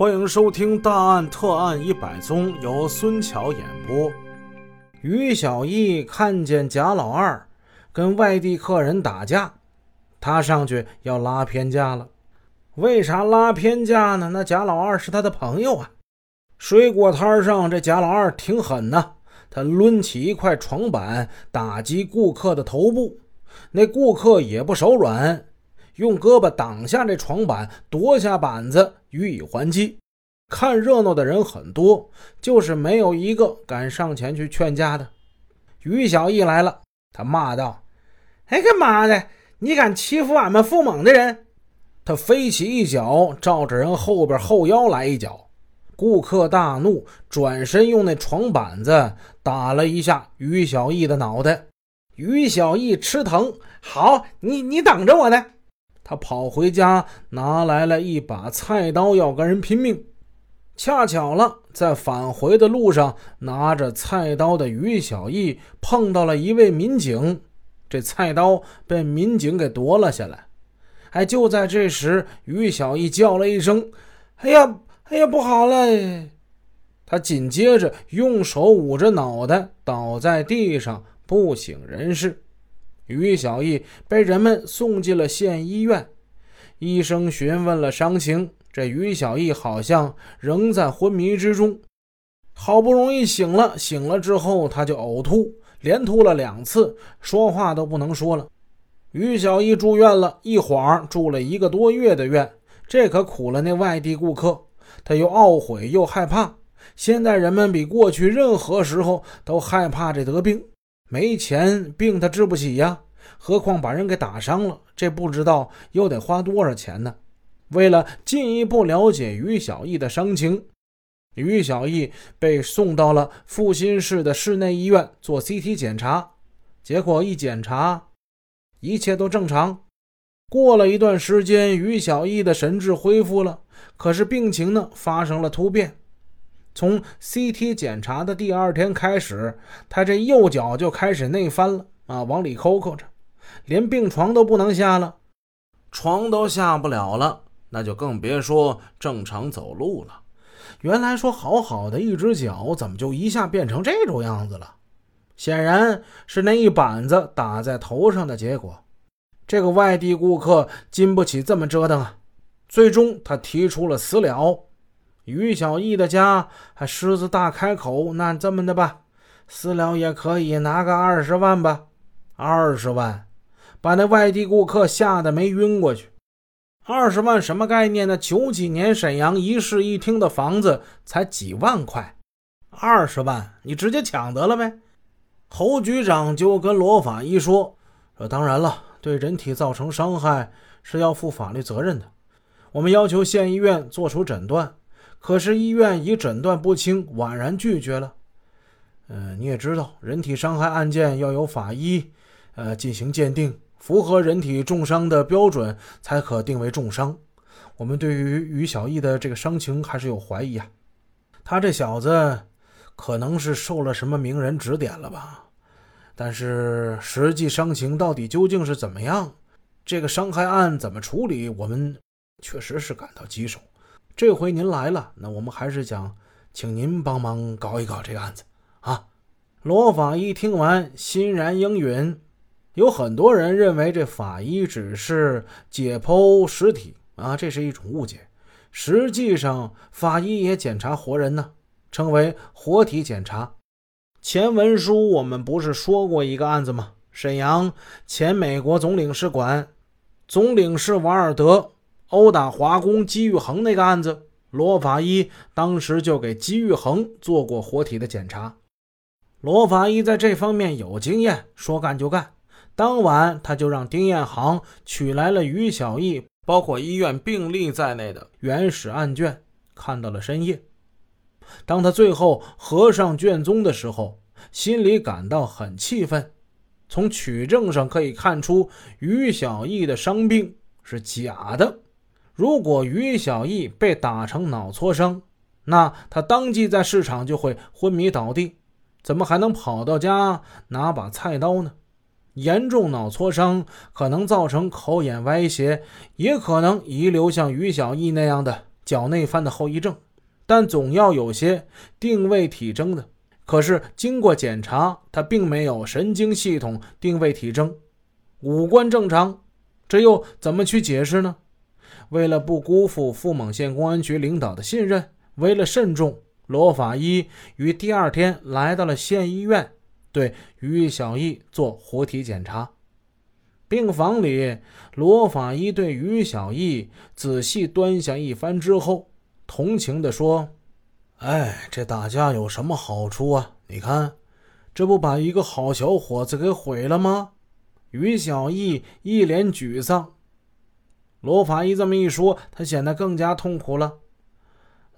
欢迎收听《大案特案一百宗》，由孙桥演播。于小艺看见贾老二跟外地客人打架，他上去要拉偏架了。为啥拉偏架呢？那贾老二是他的朋友啊。水果摊上，这贾老二挺狠呐，他抡起一块床板打击顾客的头部，那顾客也不手软。用胳膊挡下这床板，夺下板子予以还击。看热闹的人很多，就是没有一个敢上前去劝架的。于小艺来了，他骂道：“哎，干嘛的？你敢欺负俺们富猛的人？”他飞起一脚，照着人后边后腰来一脚。顾客大怒，转身用那床板子打了一下于小艺的脑袋。于小艺吃疼，好，你你等着我呢。他跑回家，拿来了一把菜刀，要跟人拼命。恰巧了，在返回的路上，拿着菜刀的于小艺碰到了一位民警，这菜刀被民警给夺了下来。哎，就在这时，于小艺叫了一声：“哎呀，哎呀，不好了！”他紧接着用手捂着脑袋，倒在地上，不省人事。于小艺被人们送进了县医院，医生询问了伤情，这于小艺好像仍在昏迷之中，好不容易醒了，醒了之后他就呕吐，连吐了两次，说话都不能说了。于小艺住院了一晃住了一个多月的院，这可苦了那外地顾客，他又懊悔又害怕。现在人们比过去任何时候都害怕这得病。没钱，病他治不起呀，何况把人给打伤了，这不知道又得花多少钱呢？为了进一步了解于小艺的伤情，于小艺被送到了阜新市的市内医院做 CT 检查，结果一检查，一切都正常。过了一段时间，于小艺的神志恢复了，可是病情呢发生了突变。从 CT 检查的第二天开始，他这右脚就开始内翻了啊，往里抠抠着，连病床都不能下了，床都下不了了，那就更别说正常走路了。原来说好好的一只脚，怎么就一下变成这种样子了？显然是那一板子打在头上的结果。这个外地顾客经不起这么折腾啊，最终他提出了私了。于小艺的家还狮子大开口，那这么的吧，私了也可以拿个二十万吧，二十万，把那外地顾客吓得没晕过去。二十万什么概念呢？九几年沈阳一室一厅的房子才几万块，二十万你直接抢得了呗。侯局长就跟罗法医说：“说当然了，对人体造成伤害是要负法律责任的，我们要求县医院做出诊断。”可是医院以诊断不清婉然拒绝了。嗯，你也知道，人体伤害案件要由法医，呃，进行鉴定，符合人体重伤的标准才可定为重伤。我们对于于小艺的这个伤情还是有怀疑啊。他这小子可能是受了什么名人指点了吧？但是实际伤情到底究竟是怎么样？这个伤害案怎么处理？我们确实是感到棘手。这回您来了，那我们还是想请您帮忙搞一搞这个案子啊！罗法医听完欣然应允。有很多人认为这法医只是解剖尸体啊，这是一种误解。实际上，法医也检查活人呢，称为活体检查。前文书我们不是说过一个案子吗？沈阳前美国总领事馆总领事瓦尔德。殴打华工姬玉恒那个案子，罗法医当时就给姬玉恒做过活体的检查。罗法医在这方面有经验，说干就干。当晚，他就让丁彦航取来了于小艺，包括医院病历在内的原始案卷，看到了深夜。当他最后合上卷宗的时候，心里感到很气愤。从取证上可以看出，于小艺的伤病是假的。如果于小艺被打成脑挫伤，那他当即在市场就会昏迷倒地，怎么还能跑到家拿把菜刀呢？严重脑挫伤可能造成口眼歪斜，也可能遗留像于小艺那样的脚内翻的后遗症，但总要有些定位体征的。可是经过检查，他并没有神经系统定位体征，五官正常，这又怎么去解释呢？为了不辜负富蒙县公安局领导的信任，为了慎重，罗法医于第二天来到了县医院，对于小艺做活体检查。病房里，罗法医对于小艺仔细端详一番之后，同情地说。哎，这打架有什么好处啊？你看，这不把一个好小伙子给毁了吗？于小艺一脸沮丧。罗法医这么一说，他显得更加痛苦了。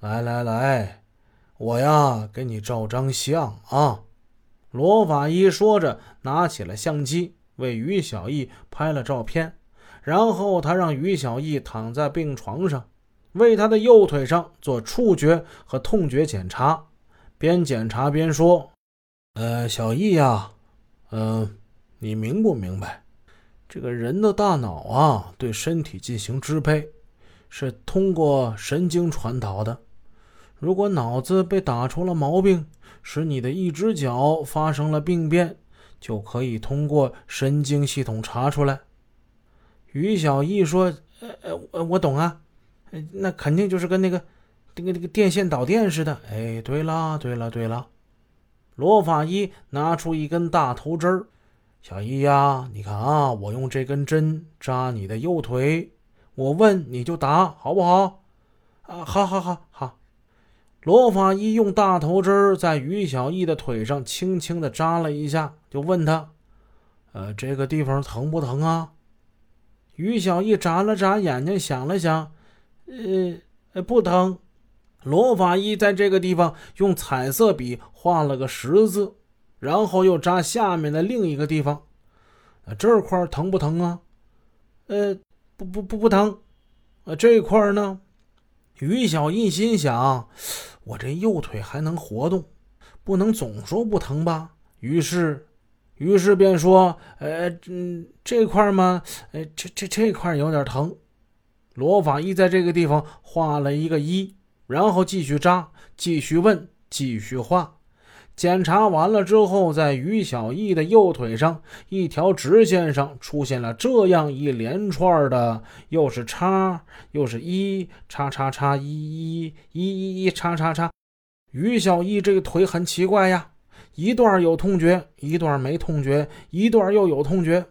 来来来，我呀，给你照张相啊！罗法医说着，拿起了相机，为于小艺拍了照片。然后他让于小艺躺在病床上。为他的右腿上做触觉和痛觉检查，边检查边说：“呃，小艺呀，嗯，你明不明白，这个人的大脑啊，对身体进行支配，是通过神经传导的。如果脑子被打出了毛病，使你的一只脚发生了病变，就可以通过神经系统查出来。”于小艺说：“呃呃，我懂啊。”那肯定就是跟那个、那个、那个电线导电似的。哎，对了，对了，对了，罗法医拿出一根大头针儿，小易呀，你看啊，我用这根针扎你的右腿，我问你就答，好不好？啊，好好好好。罗法医用大头针在于小易的腿上轻轻的扎了一下，就问他：“呃，这个地方疼不疼啊？”于小易眨了眨眼睛，想了想。呃，不疼。罗法医在这个地方用彩色笔画了个十字，然后又扎下面的另一个地方。这块疼不疼啊？呃，不不不不疼。呃，这块呢？于小艺心想：我这右腿还能活动，不能总说不疼吧？于是，于是便说：呃，嗯，这块吗？呃，这这这块有点疼。罗法医在这个地方画了一个一，然后继续扎，继续问，继续画。检查完了之后，在于小艺的右腿上一条直线上出现了这样一连串的，又是叉，又是一叉叉叉一一一一一叉叉叉。于小艺这个腿很奇怪呀，一段有痛觉，一段没痛觉，一段又有痛觉。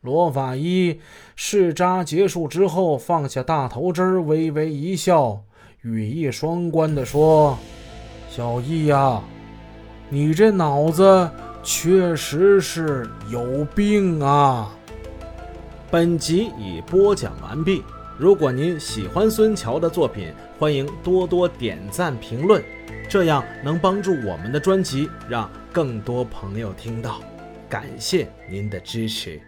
罗法医试扎结束之后，放下大头针，微微一笑，语意双关地说：“小易呀，你这脑子确实是有病啊！”本集已播讲完毕。如果您喜欢孙桥的作品，欢迎多多点赞评论，这样能帮助我们的专辑让更多朋友听到。感谢您的支持。